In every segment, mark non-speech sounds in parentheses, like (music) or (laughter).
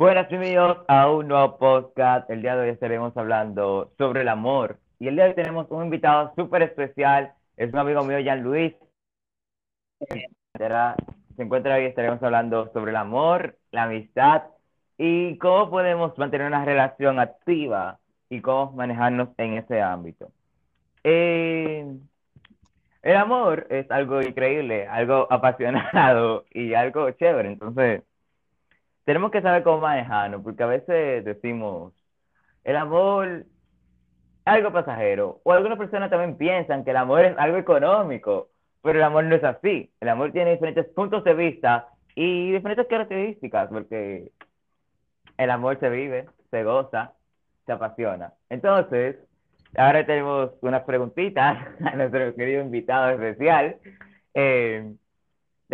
Buenas, bienvenidos a un nuevo podcast. El día de hoy estaremos hablando sobre el amor. Y el día de hoy tenemos un invitado súper especial. Es un amigo mío, Jean Luis. Se encuentra hoy, estaremos hablando sobre el amor, la amistad y cómo podemos mantener una relación activa y cómo manejarnos en ese ámbito. Eh, el amor es algo increíble, algo (laughs) apasionado y algo chévere. Entonces, tenemos que saber cómo manejarnos, porque a veces decimos, el amor algo pasajero, o algunas personas también piensan que el amor es algo económico, pero el amor no es así. El amor tiene diferentes puntos de vista y diferentes características, porque el amor se vive, se goza, se apasiona. Entonces, ahora tenemos unas preguntitas (laughs) a nuestro querido invitado especial, eh,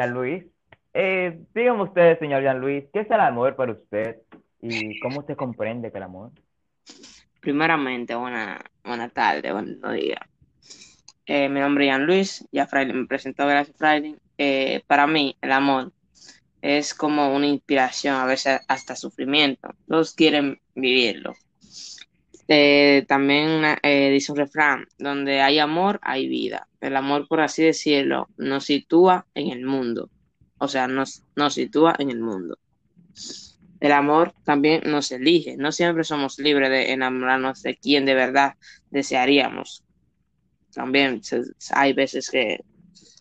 Luis. Eh, dígame usted, señor Jean Luis, ¿qué es el amor para usted y cómo usted comprende que el amor? Primeramente, buena, buena tarde, buen día. Eh, mi nombre es Jean Luis, ya Fraile me presentó, gracias Fraile. Eh, para mí, el amor es como una inspiración, a veces hasta sufrimiento. Todos quieren vivirlo. Eh, también eh, dice un refrán, donde hay amor, hay vida. El amor, por así decirlo, nos sitúa en el mundo o sea, nos, nos sitúa en el mundo. El amor también nos elige, no siempre somos libres de enamorarnos de quien de verdad desearíamos. También hay veces que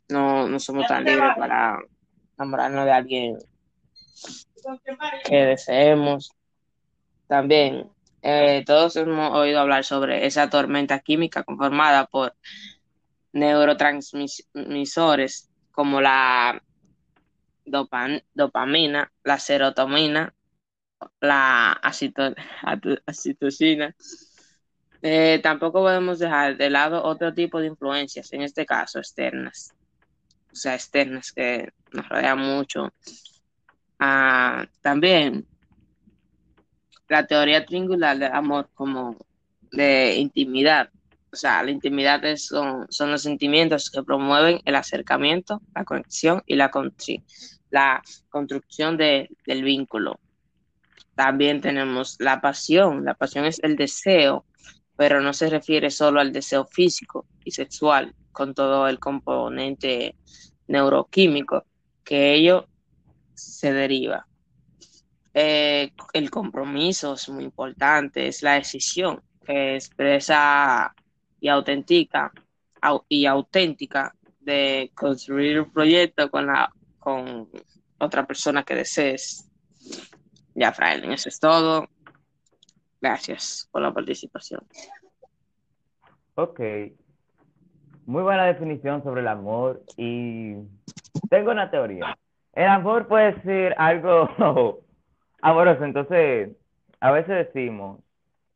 no, somos tan libres para enamorarnos de alguien que deseemos. También eh, todos hemos oído hablar sobre esa tormenta química conformada por neurotransmisores como la dopamina, la serotonina, la acitocina. Eh, tampoco podemos dejar de lado otro tipo de influencias, en este caso externas, o sea, externas que nos rodean mucho. Ah, también la teoría triangular del amor como de intimidad. O sea, la intimidad son, son los sentimientos que promueven el acercamiento, la conexión y la, la construcción del vínculo. También tenemos la pasión. La pasión es el deseo, pero no se refiere solo al deseo físico y sexual, con todo el componente neuroquímico que ello se deriva. Eh, el compromiso es muy importante, es la decisión que expresa y auténtica y auténtica de construir un proyecto con la con otra persona que desees. Ya, Fraile, eso es todo. Gracias por la participación. Ok. Muy buena definición sobre el amor y tengo una teoría. El amor puede ser algo (laughs) amoroso, entonces a veces decimos,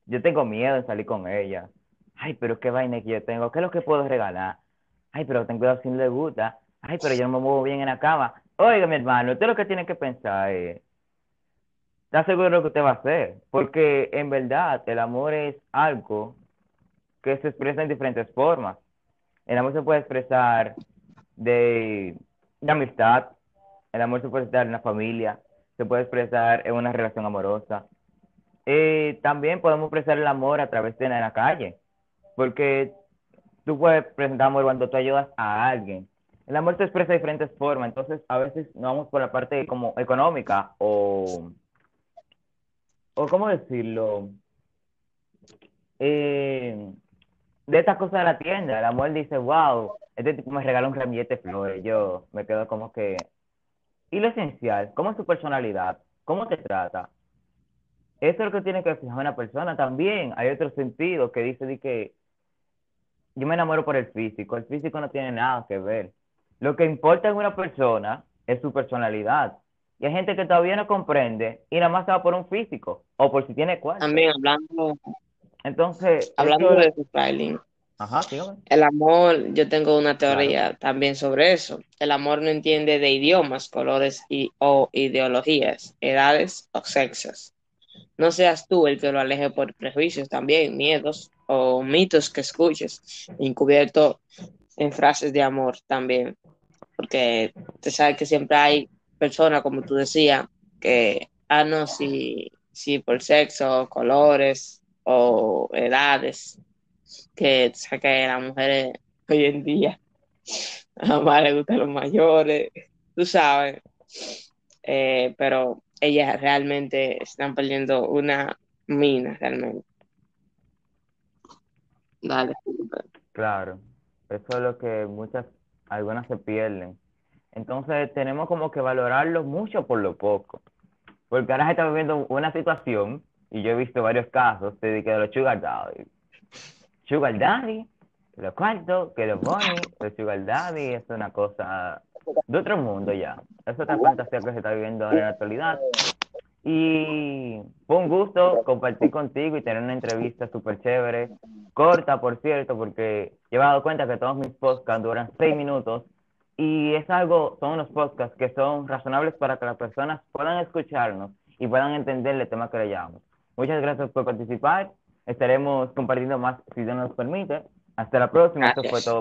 yo tengo miedo de salir con ella. Ay, pero qué vaina que yo tengo, ¿qué es lo que puedo regalar? Ay, pero ten cuidado si no le gusta. Ay, pero yo no me muevo bien en la cama. Oiga, mi hermano, usted lo que tiene que pensar es, ¿está seguro de lo que usted va a hacer? Porque en verdad el amor es algo que se expresa en diferentes formas. El amor se puede expresar de, de amistad, el amor se puede expresar en la familia, se puede expresar en una relación amorosa. Eh, también podemos expresar el amor a través de la calle, porque tú puedes presentar amor cuando tú ayudas a alguien el amor se expresa de diferentes formas, entonces a veces no vamos por la parte como económica o, o ¿cómo decirlo? Eh, de estas cosas de la tienda, el amor dice, wow, este tipo me regaló un ramillete de flores, yo me quedo como que... Y lo esencial, ¿cómo es tu personalidad? ¿Cómo te trata? Eso es lo que tiene que fijar una persona también. Hay otro sentido que dice de que yo me enamoro por el físico, el físico no tiene nada que ver. Lo que importa en una persona es su personalidad. Y hay gente que todavía no comprende y nada más va por un físico o por si tiene cuarto. También hablando. Entonces. Hablando de styling. Ajá, El amor, yo tengo una teoría también sobre eso. El amor no entiende de idiomas, colores y, o ideologías, edades o sexos. No seas tú el que lo aleje por prejuicios también, miedos o mitos que escuches, encubierto en frases de amor también porque te sabes que siempre hay personas, como tú decías, que ah, no, si, si por sexo, colores o edades, que, o que las mujeres hoy en día (laughs) a más le gustan los mayores, tú sabes, eh, pero ellas realmente están perdiendo una mina, realmente. Dale. Claro, eso es lo que muchas, algunas se pierden. Entonces tenemos como que valorarlo mucho por lo poco. Porque ahora se está viviendo una situación, y yo he visto varios casos, de que los sugar daddy. Sugar daddy, los cuartos, que los bunny, los sugar daddy, es una cosa de otro mundo ya. Es otra fantasía que se está viviendo en la actualidad. Y fue un gusto compartir contigo y tener una entrevista súper chévere, corta por cierto, porque he dado cuenta que todos mis podcasts duran seis minutos y es algo, son unos podcasts que son razonables para que las personas puedan escucharnos y puedan entender el tema que le llamamos. Muchas gracias por participar. Estaremos compartiendo más si Dios nos permite. Hasta la próxima. Esto fue todo.